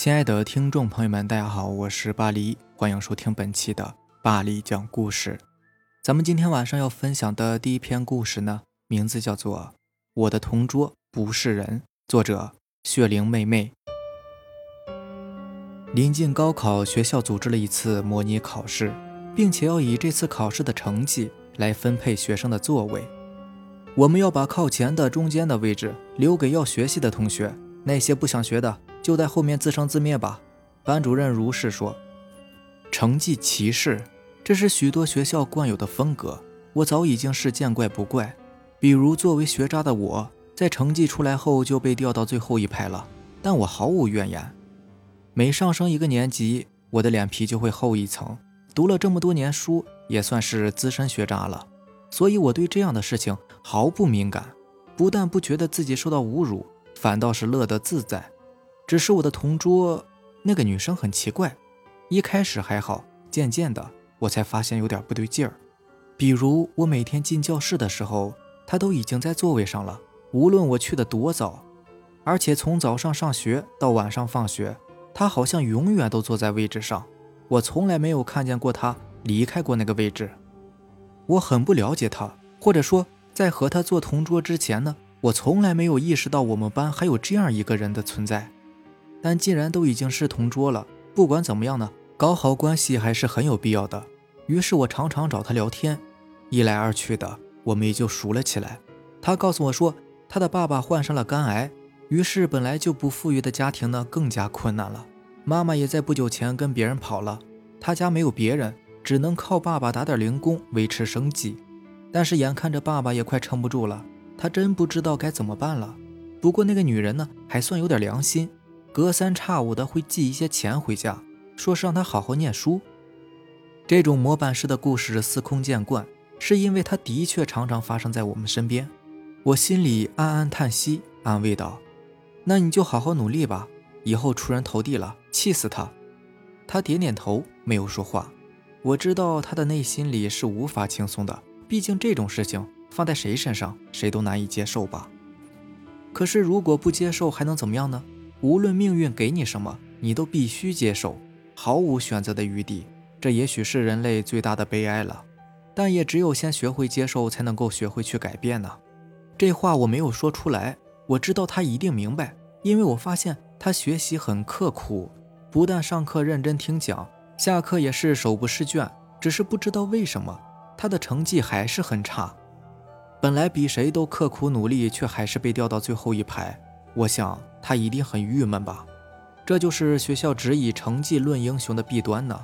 亲爱的听众朋友们，大家好，我是巴黎，欢迎收听本期的巴黎讲故事。咱们今天晚上要分享的第一篇故事呢，名字叫做《我的同桌不是人》，作者雪玲妹妹。临近高考，学校组织了一次模拟考试，并且要以这次考试的成绩来分配学生的座位。我们要把靠前的、中间的位置留给要学习的同学，那些不想学的。就在后面自生自灭吧，班主任如是说。成绩歧视，这是许多学校惯有的风格，我早已经是见怪不怪。比如作为学渣的我，在成绩出来后就被调到最后一排了，但我毫无怨言。每上升一个年级，我的脸皮就会厚一层。读了这么多年书，也算是资深学渣了，所以我对这样的事情毫不敏感，不但不觉得自己受到侮辱，反倒是乐得自在。只是我的同桌那个女生很奇怪，一开始还好，渐渐的我才发现有点不对劲儿。比如我每天进教室的时候，她都已经在座位上了，无论我去的多早，而且从早上上学到晚上放学，她好像永远都坐在位置上，我从来没有看见过她离开过那个位置。我很不了解她，或者说在和她做同桌之前呢，我从来没有意识到我们班还有这样一个人的存在。但既然都已经是同桌了，不管怎么样呢，搞好关系还是很有必要的。于是我常常找他聊天，一来二去的，我们也就熟了起来。他告诉我说，他的爸爸患上了肝癌，于是本来就不富裕的家庭呢更加困难了。妈妈也在不久前跟别人跑了，他家没有别人，只能靠爸爸打点零工维持生计。但是眼看着爸爸也快撑不住了，他真不知道该怎么办了。不过那个女人呢，还算有点良心。隔三差五的会寄一些钱回家，说是让他好好念书。这种模板式的故事司空见惯，是因为它的确常常发生在我们身边。我心里暗暗叹息，安慰道：“那你就好好努力吧，以后出人头地了，气死他。”他点点头，没有说话。我知道他的内心里是无法轻松的，毕竟这种事情放在谁身上，谁都难以接受吧。可是如果不接受，还能怎么样呢？无论命运给你什么，你都必须接受，毫无选择的余地。这也许是人类最大的悲哀了，但也只有先学会接受，才能够学会去改变呢。这话我没有说出来，我知道他一定明白，因为我发现他学习很刻苦，不但上课认真听讲，下课也是手不释卷。只是不知道为什么，他的成绩还是很差。本来比谁都刻苦努力，却还是被调到最后一排。我想他一定很郁闷吧，这就是学校只以成绩论英雄的弊端呢。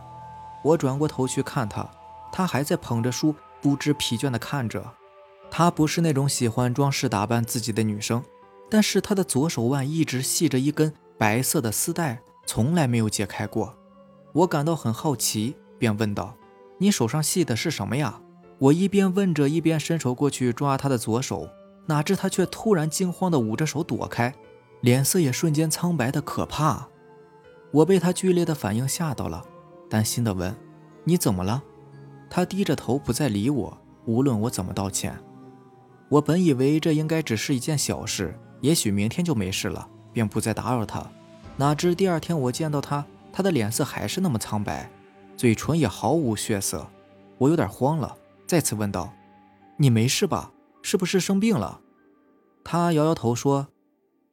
我转过头去看他，他还在捧着书，不知疲倦地看着。她不是那种喜欢装饰打扮自己的女生，但是她的左手腕一直系着一根白色的丝带，从来没有解开过。我感到很好奇，便问道：“你手上系的是什么呀？”我一边问着，一边伸手过去抓她的左手。哪知他却突然惊慌地捂着手躲开，脸色也瞬间苍白的可怕。我被他剧烈的反应吓到了，担心的问：“你怎么了？”他低着头不再理我，无论我怎么道歉。我本以为这应该只是一件小事，也许明天就没事了，便不再打扰他。哪知第二天我见到他，他的脸色还是那么苍白，嘴唇也毫无血色。我有点慌了，再次问道：“你没事吧？”是不是生病了？他摇摇头说：“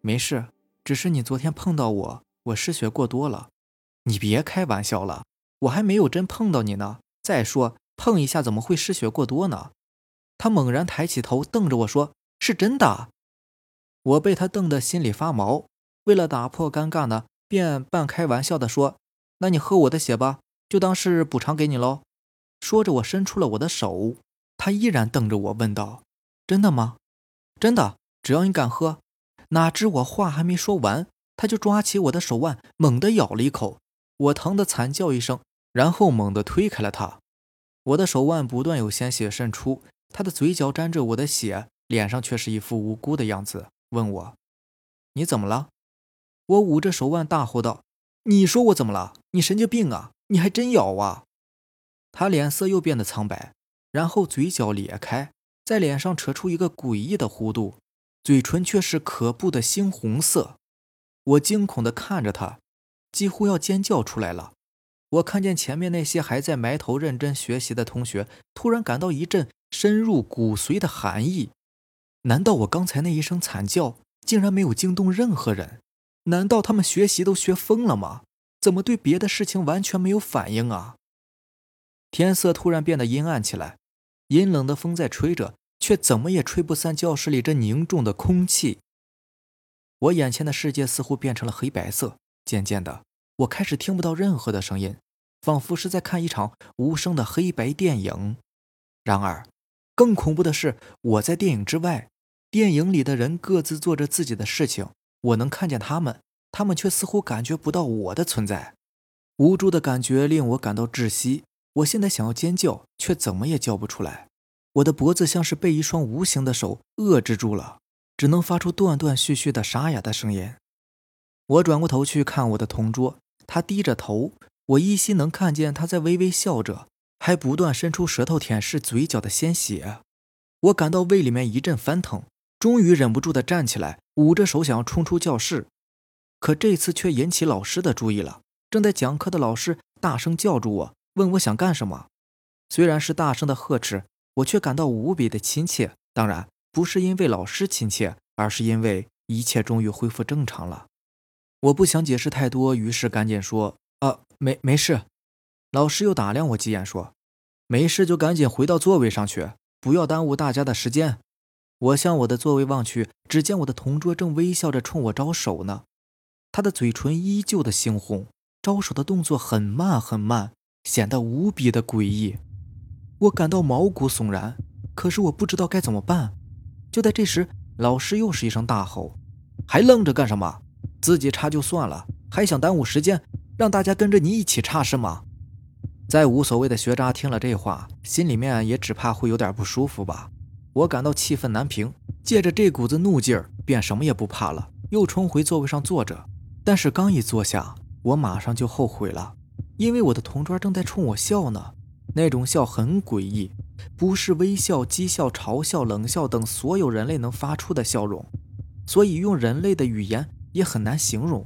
没事，只是你昨天碰到我，我失血过多了。你别开玩笑了，我还没有真碰到你呢。再说碰一下怎么会失血过多呢？”他猛然抬起头瞪着我说：“是真的。”我被他瞪得心里发毛，为了打破尴尬呢，便半开玩笑的说：“那你喝我的血吧，就当是补偿给你喽。”说着，我伸出了我的手。他依然瞪着我，问道。真的吗？真的，只要你敢喝。哪知我话还没说完，他就抓起我的手腕，猛地咬了一口。我疼得惨叫一声，然后猛地推开了他。我的手腕不断有鲜血渗出，他的嘴角沾着我的血，脸上却是一副无辜的样子，问我：“你怎么了？”我捂着手腕大吼道：“你说我怎么了？你神经病啊！你还真咬啊！”他脸色又变得苍白，然后嘴角裂开。在脸上扯出一个诡异的弧度，嘴唇却是可怖的猩红色。我惊恐地看着他，几乎要尖叫出来了。我看见前面那些还在埋头认真学习的同学，突然感到一阵深入骨髓的寒意。难道我刚才那一声惨叫竟然没有惊动任何人？难道他们学习都学疯了吗？怎么对别的事情完全没有反应啊？天色突然变得阴暗起来，阴冷的风在吹着，却怎么也吹不散教室里这凝重的空气。我眼前的世界似乎变成了黑白色，渐渐的，我开始听不到任何的声音，仿佛是在看一场无声的黑白电影。然而，更恐怖的是，我在电影之外，电影里的人各自做着自己的事情。我能看见他们，他们却似乎感觉不到我的存在。无助的感觉令我感到窒息。我现在想要尖叫，却怎么也叫不出来。我的脖子像是被一双无形的手遏制住了，只能发出断断续续的沙哑的声音。我转过头去看我的同桌，他低着头，我依稀能看见他在微微笑着，还不断伸出舌头舔舐嘴角的鲜血。我感到胃里面一阵翻腾。终于忍不住的站起来，捂着手想要冲出教室，可这次却引起老师的注意了。正在讲课的老师大声叫住我，问我想干什么。虽然是大声的呵斥，我却感到无比的亲切。当然不是因为老师亲切，而是因为一切终于恢复正常了。我不想解释太多，于是赶紧说：“啊，没没事。”老师又打量我几眼，说：“没事就赶紧回到座位上去，不要耽误大家的时间。”我向我的座位望去，只见我的同桌正微笑着冲我招手呢。他的嘴唇依旧的猩红，招手的动作很慢很慢，显得无比的诡异。我感到毛骨悚然，可是我不知道该怎么办。就在这时，老师又是一声大吼：“还愣着干什么？自己插就算了，还想耽误时间，让大家跟着你一起插是吗？”再无所谓的学渣听了这话，心里面也只怕会有点不舒服吧。我感到气愤难平，借着这股子怒劲儿，便什么也不怕了，又冲回座位上坐着。但是刚一坐下，我马上就后悔了，因为我的同桌正在冲我笑呢。那种笑很诡异，不是微笑、讥笑、嘲笑、冷笑等所有人类能发出的笑容，所以用人类的语言也很难形容。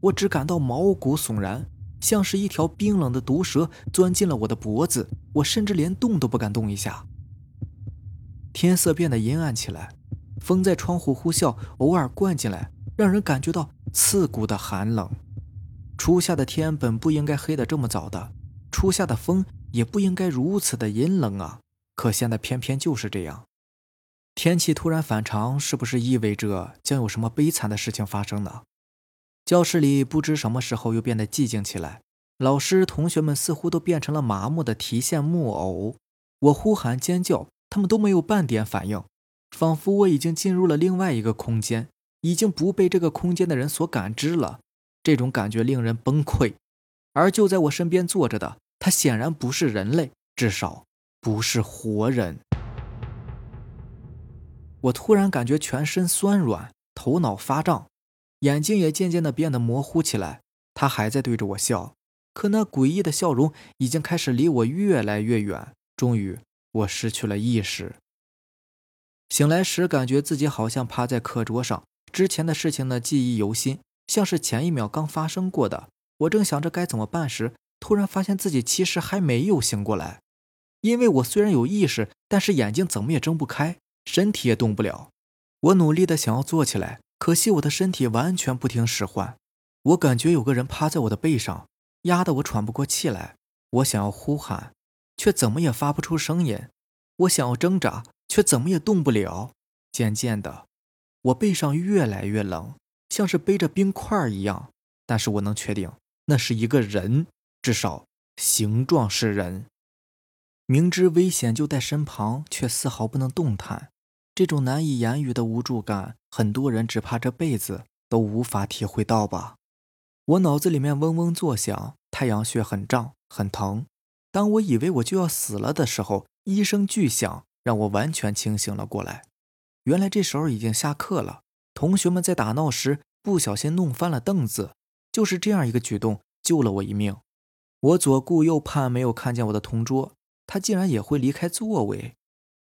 我只感到毛骨悚然，像是一条冰冷的毒蛇钻进了我的脖子，我甚至连动都不敢动一下。天色变得阴暗起来，风在窗户呼啸，偶尔灌进来，让人感觉到刺骨的寒冷。初夏的天本不应该黑得这么早的，初夏的风也不应该如此的阴冷啊！可现在偏偏就是这样。天气突然反常，是不是意味着将有什么悲惨的事情发生呢？教室里不知什么时候又变得寂静起来，老师、同学们似乎都变成了麻木的提线木偶。我呼喊尖叫。他们都没有半点反应，仿佛我已经进入了另外一个空间，已经不被这个空间的人所感知了。这种感觉令人崩溃。而就在我身边坐着的他，显然不是人类，至少不是活人。我突然感觉全身酸软，头脑发胀，眼睛也渐渐的变得模糊起来。他还在对着我笑，可那诡异的笑容已经开始离我越来越远。终于。我失去了意识。醒来时，感觉自己好像趴在课桌上，之前的事情呢记忆犹新，像是前一秒刚发生过的。我正想着该怎么办时，突然发现自己其实还没有醒过来，因为我虽然有意识，但是眼睛怎么也睁不开，身体也动不了。我努力的想要坐起来，可惜我的身体完全不听使唤。我感觉有个人趴在我的背上，压得我喘不过气来。我想要呼喊。却怎么也发不出声音，我想要挣扎，却怎么也动不了。渐渐的，我背上越来越冷，像是背着冰块一样。但是我能确定，那是一个人，至少形状是人。明知危险就在身旁，却丝毫不能动弹。这种难以言喻的无助感，很多人只怕这辈子都无法体会到吧。我脑子里面嗡嗡作响，太阳穴很胀，很疼。当我以为我就要死了的时候，一声巨响让我完全清醒了过来。原来这时候已经下课了，同学们在打闹时不小心弄翻了凳子，就是这样一个举动救了我一命。我左顾右盼，没有看见我的同桌，他竟然也会离开座位。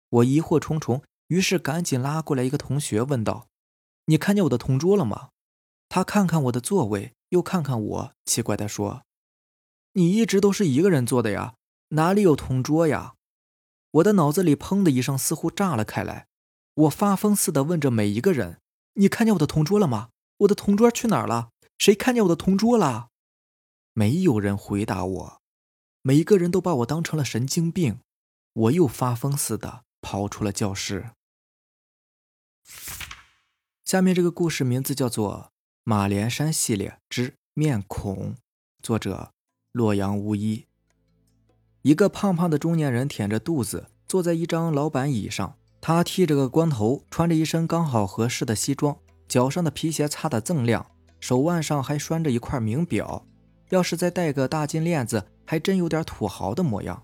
我疑惑重重，于是赶紧拉过来一个同学问道：“你看见我的同桌了吗？”他看看我的座位，又看看我，奇怪地说：“你一直都是一个人坐的呀，哪里有同桌呀？”我的脑子里砰的一声，似乎炸了开来。我发疯似的问着每一个人：“你看见我的同桌了吗？我的同桌去哪儿了？谁看见我的同桌了？”没有人回答我，每一个人都把我当成了神经病。我又发疯似的跑出了教室。下面这个故事名字叫做《马连山系列之面孔》，作者洛阳无一。一个胖胖的中年人腆着肚子坐在一张老板椅上，他剃着个光头，穿着一身刚好合适的西装，脚上的皮鞋擦得锃亮，手腕上还拴着一块名表。要是再戴个大金链子，还真有点土豪的模样。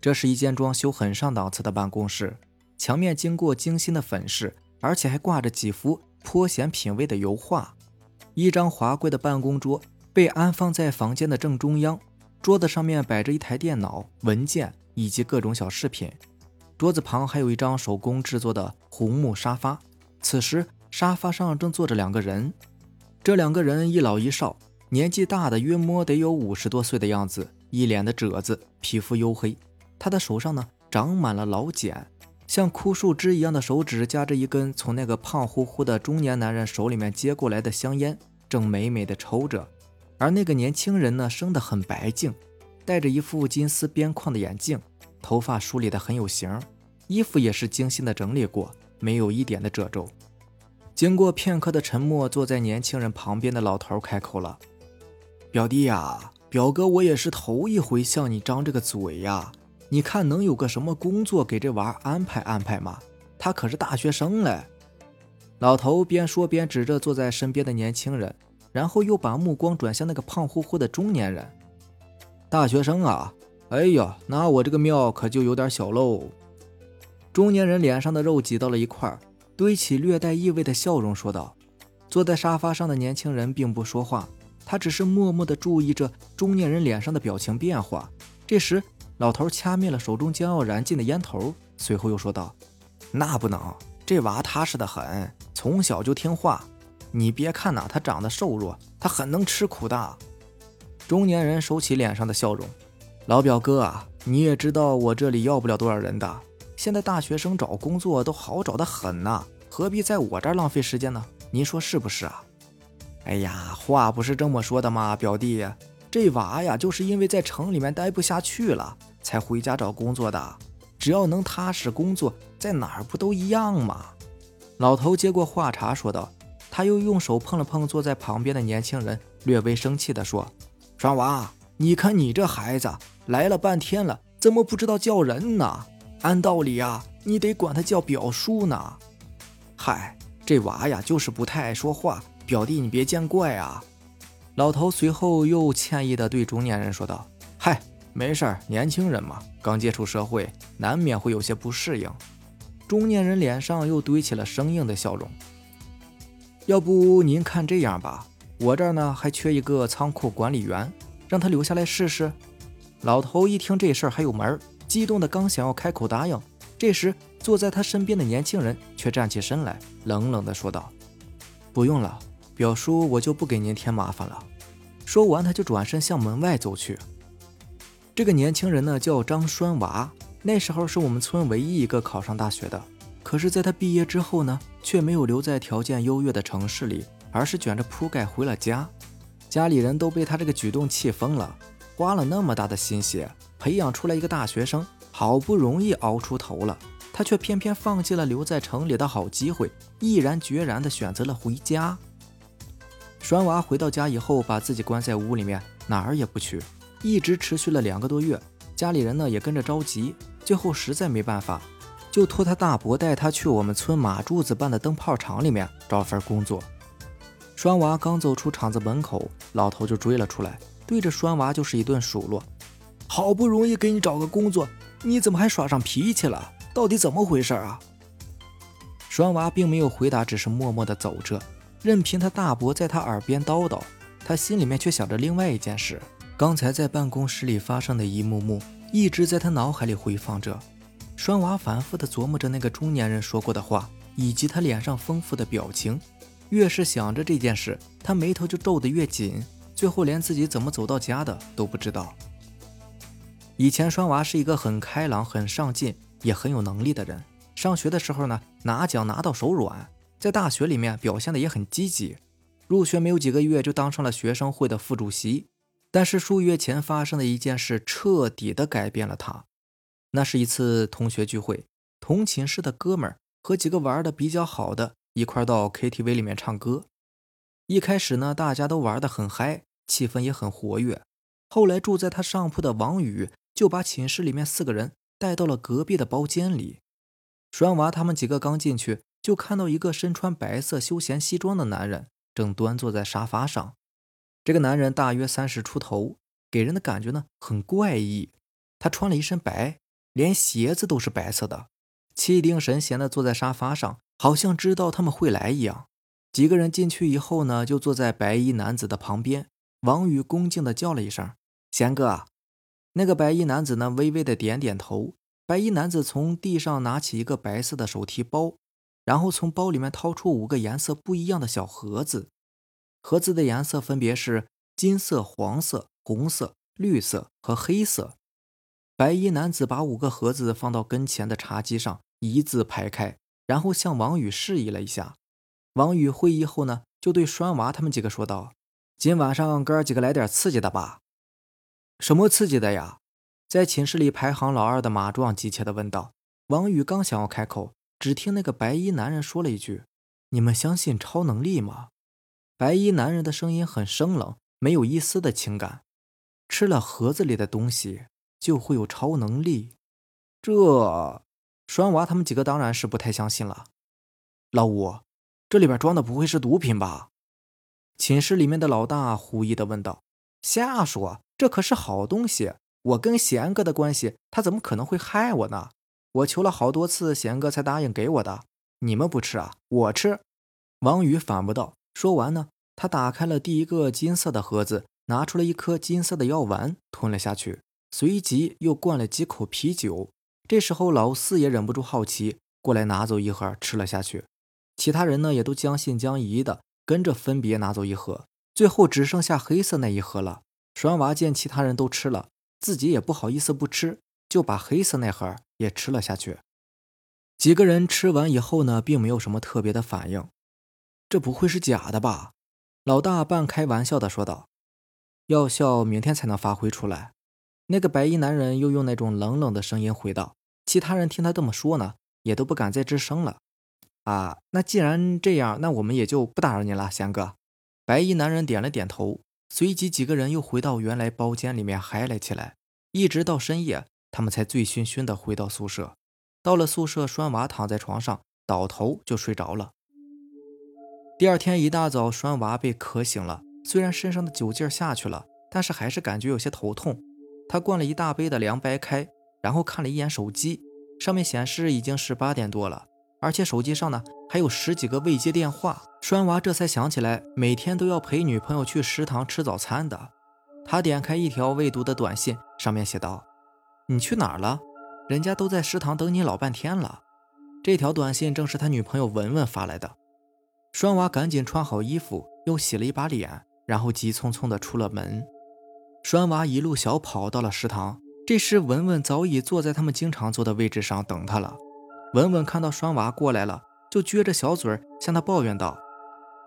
这是一间装修很上档次的办公室，墙面经过精心的粉饰，而且还挂着几幅颇显品味的油画。一张华贵的办公桌被安放在房间的正中央，桌子上面摆着一台电脑、文件以及各种小饰品。桌子旁还有一张手工制作的红木沙发。此时，沙发上正坐着两个人，这两个人一老一少。年纪大的约摸得有五十多岁的样子，一脸的褶子，皮肤黝黑。他的手上呢长满了老茧，像枯树枝一样的手指夹着一根从那个胖乎乎的中年男人手里面接过来的香烟，正美美的抽着。而那个年轻人呢，生得很白净，戴着一副金丝边框的眼镜，头发梳理得很有型，衣服也是精心的整理过，没有一点的褶皱。经过片刻的沉默，坐在年轻人旁边的老头开口了。表弟呀，表哥，我也是头一回向你张这个嘴呀。你看能有个什么工作给这娃安排安排吗？他可是大学生嘞。老头边说边指着坐在身边的年轻人，然后又把目光转向那个胖乎乎的中年人。大学生啊，哎呀，那我这个庙可就有点小喽。中年人脸上的肉挤到了一块，堆起略带意味的笑容，说道：“坐在沙发上的年轻人并不说话。”他只是默默地注意着中年人脸上的表情变化。这时，老头掐灭了手中将要燃尽的烟头，随后又说道：“那不能，这娃踏实的很，从小就听话。你别看呐，他长得瘦弱，他很能吃苦的。”中年人收起脸上的笑容：“老表哥啊，你也知道我这里要不了多少人的。现在大学生找工作都好找的很呐，何必在我这儿浪费时间呢？您说是不是啊？”哎呀，话不是这么说的嘛，表弟，这娃呀，就是因为在城里面待不下去了，才回家找工作的。只要能踏实工作，在哪儿不都一样吗？老头接过话茬说道。他又用手碰了碰坐在旁边的年轻人，略微生气地说：“双娃，你看你这孩子来了半天了，怎么不知道叫人呢？按道理呀，你得管他叫表叔呢。嗨，这娃呀，就是不太爱说话。”表弟，你别见怪啊！老头随后又歉意地对中年人说道：“嗨，没事儿，年轻人嘛，刚接触社会，难免会有些不适应。”中年人脸上又堆起了生硬的笑容。要不您看这样吧，我这儿呢还缺一个仓库管理员，让他留下来试试。老头一听这事儿还有门儿，激动的刚想要开口答应，这时坐在他身边的年轻人却站起身来，冷冷地说道：“不用了。”表叔，我就不给您添麻烦了。说完，他就转身向门外走去。这个年轻人呢，叫张栓娃，那时候是我们村唯一一个考上大学的。可是，在他毕业之后呢，却没有留在条件优越的城市里，而是卷着铺盖回了家。家里人都被他这个举动气疯了，花了那么大的心血培养出来一个大学生，好不容易熬出头了，他却偏偏放弃了留在城里的好机会，毅然决然地选择了回家。栓娃回到家以后，把自己关在屋里面，哪儿也不去，一直持续了两个多月。家里人呢也跟着着急，最后实在没办法，就托他大伯带他去我们村马柱子办的灯泡厂里面找份工作。栓娃刚走出厂子门口，老头就追了出来，对着栓娃就是一顿数落：“好不容易给你找个工作，你怎么还耍上脾气了？到底怎么回事啊？”栓娃并没有回答，只是默默地走着。任凭他大伯在他耳边叨叨，他心里面却想着另外一件事。刚才在办公室里发生的一幕幕，一直在他脑海里回放着。栓娃反复地琢磨着那个中年人说过的话，以及他脸上丰富的表情。越是想着这件事，他眉头就皱得越紧，最后连自己怎么走到家的都不知道。以前栓娃是一个很开朗、很上进，也很有能力的人。上学的时候呢，拿奖拿到手软，在大学里面表现的也很积极。入学没有几个月就当上了学生会的副主席。但是数月前发生的一件事彻底的改变了他。那是一次同学聚会，同寝室的哥们儿和几个玩的比较好的一块到 KTV 里面唱歌。一开始呢，大家都玩的很嗨，气氛也很活跃。后来住在他上铺的王宇就把寝室里面四个人带到了隔壁的包间里。栓娃他们几个刚进去，就看到一个身穿白色休闲西装的男人正端坐在沙发上。这个男人大约三十出头，给人的感觉呢很怪异。他穿了一身白，连鞋子都是白色的，气定神闲地坐在沙发上，好像知道他们会来一样。几个人进去以后呢，就坐在白衣男子的旁边。王宇恭敬地叫了一声：“贤哥。”那个白衣男子呢，微微的点点头。白衣男子从地上拿起一个白色的手提包，然后从包里面掏出五个颜色不一样的小盒子，盒子的颜色分别是金色、黄色、红色、绿色和黑色。白衣男子把五个盒子放到跟前的茶几上，一字排开，然后向王宇示意了一下。王宇会意后呢，就对栓娃他们几个说道：“今晚上哥儿几个来点刺激的吧？什么刺激的呀？”在寝室里排行老二的马壮急切地问道。王宇刚想要开口，只听那个白衣男人说了一句：“你们相信超能力吗？”白衣男人的声音很生冷，没有一丝的情感。吃了盒子里的东西就会有超能力？这栓娃他们几个当然是不太相信了。老五。这里边装的不会是毒品吧？寝室里面的老大狐疑的问道：“瞎说，这可是好东西！我跟贤哥的关系，他怎么可能会害我呢？我求了好多次，贤哥才答应给我的。你们不吃啊？我吃。”王宇反驳道。说完呢，他打开了第一个金色的盒子，拿出了一颗金色的药丸，吞了下去，随即又灌了几口啤酒。这时候，老四也忍不住好奇，过来拿走一盒，吃了下去。其他人呢，也都将信将疑的跟着分别拿走一盒，最后只剩下黑色那一盒了。栓娃见其他人都吃了，自己也不好意思不吃，就把黑色那盒也吃了下去。几个人吃完以后呢，并没有什么特别的反应。这不会是假的吧？老大半开玩笑的说道。药效明天才能发挥出来。那个白衣男人又用那种冷冷的声音回道。其他人听他这么说呢，也都不敢再吱声了。啊，那既然这样，那我们也就不打扰您了，贤哥。白衣男人点了点头，随即几个人又回到原来包间里面嗨了起来，一直到深夜，他们才醉醺醺的回到宿舍。到了宿舍，栓娃躺在床上，倒头就睡着了。第二天一大早，栓娃被渴醒了，虽然身上的酒劲下去了，但是还是感觉有些头痛。他灌了一大杯的凉白开，然后看了一眼手机，上面显示已经是八点多了。而且手机上呢还有十几个未接电话，栓娃这才想起来每天都要陪女朋友去食堂吃早餐的。他点开一条未读的短信，上面写道：“你去哪儿了？人家都在食堂等你老半天了。”这条短信正是他女朋友文文发来的。栓娃赶紧穿好衣服，又洗了一把脸，然后急匆匆地出了门。栓娃一路小跑到了食堂，这时文文早已坐在他们经常坐的位置上等他了。文文看到栓娃过来了，就撅着小嘴向他抱怨道：“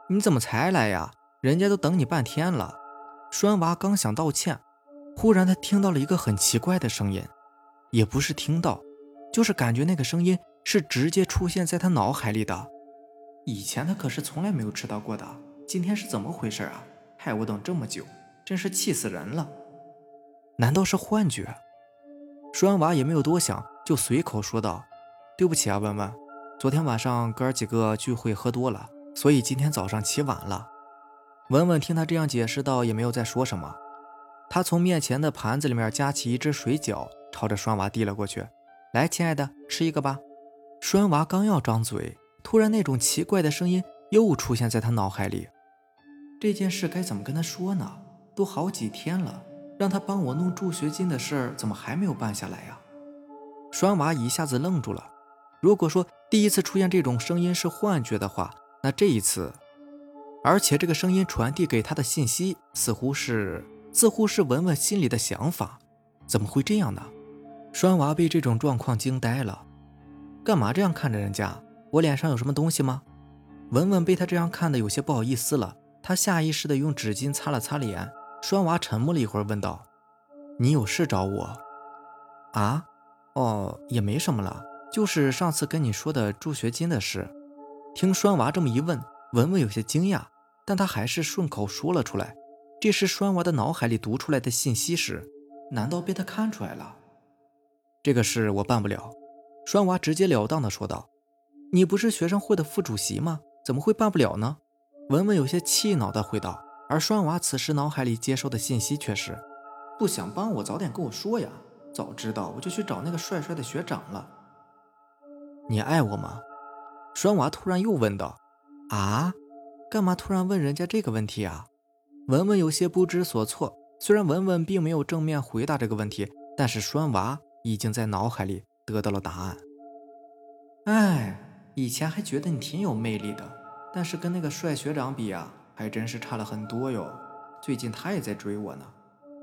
你怎么才来呀？人家都等你半天了。”栓娃刚想道歉，忽然他听到了一个很奇怪的声音，也不是听到，就是感觉那个声音是直接出现在他脑海里的。以前他可是从来没有迟到过的，今天是怎么回事啊？害我等这么久，真是气死人了！难道是幻觉？栓娃也没有多想，就随口说道。对不起啊，文文，昨天晚上哥几个聚会喝多了，所以今天早上起晚了。文文听他这样解释，道也没有再说什么。他从面前的盘子里面夹起一只水饺，朝着栓娃递了过去：“来，亲爱的，吃一个吧。”栓娃刚要张嘴，突然那种奇怪的声音又出现在他脑海里。这件事该怎么跟他说呢？都好几天了，让他帮我弄助学金的事儿，怎么还没有办下来呀？栓娃一下子愣住了。如果说第一次出现这种声音是幻觉的话，那这一次而且这个声音传递给他的信息似乎是似乎是文文心里的想法，怎么会这样呢？栓娃被这种状况惊呆了，干嘛这样看着人家？我脸上有什么东西吗？文文被他这样看的有些不好意思了，他下意识的用纸巾擦了擦脸。栓娃沉默了一会儿，问道：“你有事找我？啊？哦，也没什么了，就是上次跟你说的助学金的事。”听栓娃这么一问，文文有些惊讶，但他还是顺口说了出来。这是栓娃的脑海里读出来的信息时，难道被他看出来了？这个事我办不了。栓娃直截了当的说道：“你不是学生会的副主席吗？怎么会办不了呢？”文文有些气恼的回道。而栓娃此时脑海里接收的信息却是：“不想帮我，早点跟我说呀！早知道我就去找那个帅帅的学长了。”你爱我吗？栓娃突然又问道。“啊？干嘛突然问人家这个问题啊？”文文有些不知所措。虽然文文并没有正面回答这个问题，但是栓娃已经在脑海里得到了答案。哎，以前还觉得你挺有魅力的，但是跟那个帅学长比啊。还真是差了很多哟，最近他也在追我呢，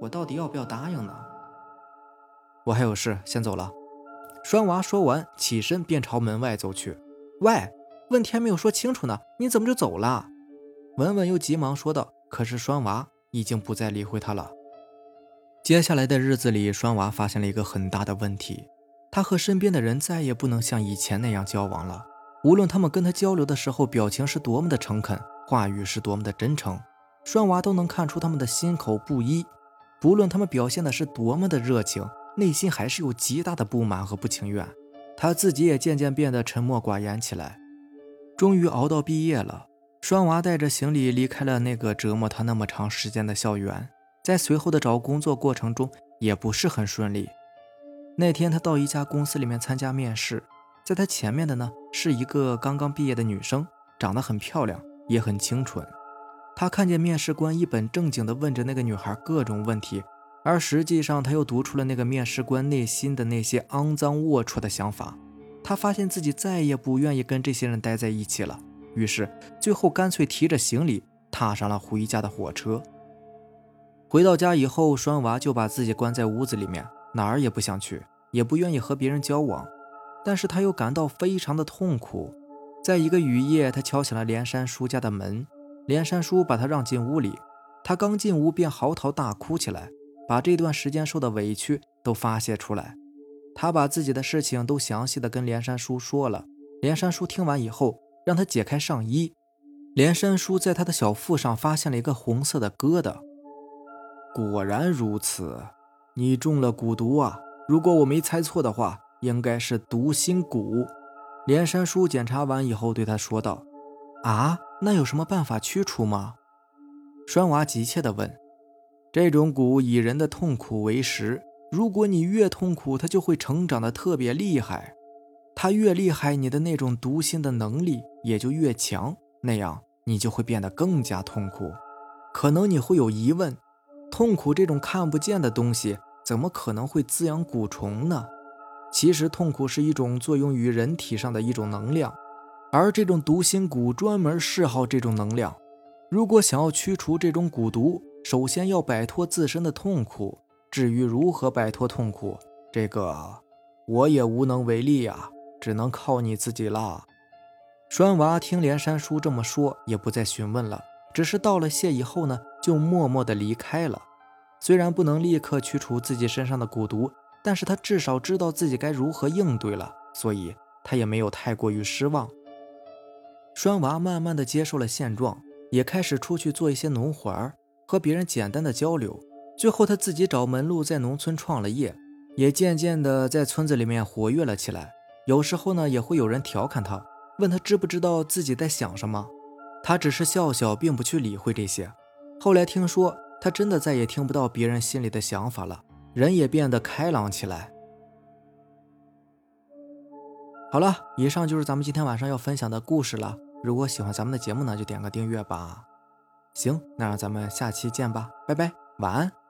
我到底要不要答应呢？我还有事，先走了。栓娃说完，起身便朝门外走去。喂，问题还没有说清楚呢，你怎么就走了？文文又急忙说道。可是栓娃已经不再理会他了。接下来的日子里，栓娃发现了一个很大的问题，他和身边的人再也不能像以前那样交往了。无论他们跟他交流的时候，表情是多么的诚恳。话语是多么的真诚，栓娃都能看出他们的心口不一。不论他们表现的是多么的热情，内心还是有极大的不满和不情愿。他自己也渐渐变得沉默寡言起来。终于熬到毕业了，栓娃带着行李离开了那个折磨他那么长时间的校园。在随后的找工作过程中，也不是很顺利。那天他到一家公司里面参加面试，在他前面的呢是一个刚刚毕业的女生，长得很漂亮。也很清纯，他看见面试官一本正经地问着那个女孩各种问题，而实际上他又读出了那个面试官内心的那些肮脏龌龊的想法。他发现自己再也不愿意跟这些人待在一起了，于是最后干脆提着行李踏上了回家的火车。回到家以后，栓娃就把自己关在屋子里面，哪儿也不想去，也不愿意和别人交往，但是他又感到非常的痛苦。在一个雨夜，他敲响了连山叔家的门。连山叔把他让进屋里，他刚进屋便嚎啕大哭起来，把这段时间受的委屈都发泄出来。他把自己的事情都详细的跟连山叔说了。连山叔听完以后，让他解开上衣。连山叔在他的小腹上发现了一个红色的疙瘩。果然如此，你中了蛊毒啊！如果我没猜错的话，应该是毒心蛊。连山叔检查完以后，对他说道：“啊，那有什么办法驱除吗？”栓娃急切地问：“这种蛊以人的痛苦为食，如果你越痛苦，它就会成长得特别厉害。它越厉害，你的那种读心的能力也就越强，那样你就会变得更加痛苦。可能你会有疑问：痛苦这种看不见的东西，怎么可能会滋养蛊虫呢？”其实，痛苦是一种作用于人体上的一种能量，而这种毒心蛊专门嗜好这种能量。如果想要驱除这种蛊毒，首先要摆脱自身的痛苦。至于如何摆脱痛苦，这个我也无能为力呀，只能靠你自己了。栓娃听连山叔这么说，也不再询问了，只是道了谢以后呢，就默默地离开了。虽然不能立刻驱除自己身上的蛊毒。但是他至少知道自己该如何应对了，所以他也没有太过于失望。栓娃慢慢的接受了现状，也开始出去做一些农活儿，和别人简单的交流。最后他自己找门路，在农村创了业，也渐渐的在村子里面活跃了起来。有时候呢，也会有人调侃他，问他知不知道自己在想什么，他只是笑笑，并不去理会这些。后来听说，他真的再也听不到别人心里的想法了。人也变得开朗起来。好了，以上就是咱们今天晚上要分享的故事了。如果喜欢咱们的节目呢，就点个订阅吧。行，那让咱们下期见吧，拜拜，晚安。